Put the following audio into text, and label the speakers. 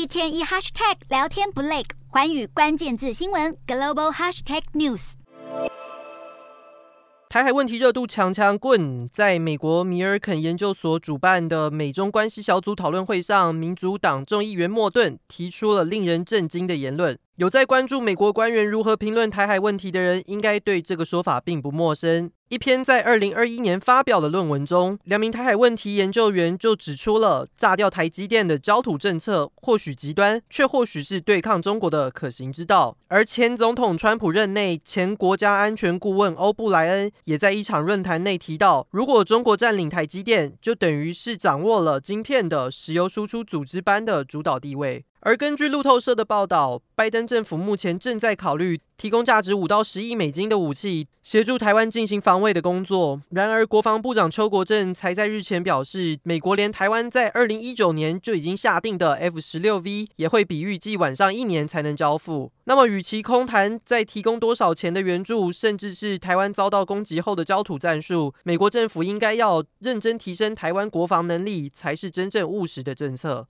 Speaker 1: 一天一 hashtag 聊天不累，环宇关键字新闻 global hashtag news。
Speaker 2: 台海问题热度强强棍，在美国米尔肯研究所主办的美中关系小组讨论会上，民主党众议员莫顿提出了令人震惊的言论。有在关注美国官员如何评论台海问题的人，应该对这个说法并不陌生。一篇在二零二一年发表的论文中，两名台海问题研究员就指出了炸掉台积电的焦土政策，或许极端，却或许是对抗中国的可行之道。而前总统川普任内前国家安全顾问欧布莱恩也在一场论坛内提到，如果中国占领台积电，就等于是掌握了晶片的石油输出组织般的主导地位。而根据路透社的报道，拜登政府目前正在考虑提供价值五到十亿美金的武器，协助台湾进行防卫的工作。然而，国防部长邱国正才在日前表示，美国连台湾在二零一九年就已经下定的 F 十六 V 也会比预计晚上一年才能交付。那么，与其空谈再提供多少钱的援助，甚至是台湾遭到攻击后的焦土战术，美国政府应该要认真提升台湾国防能力，才是真正务实的政策。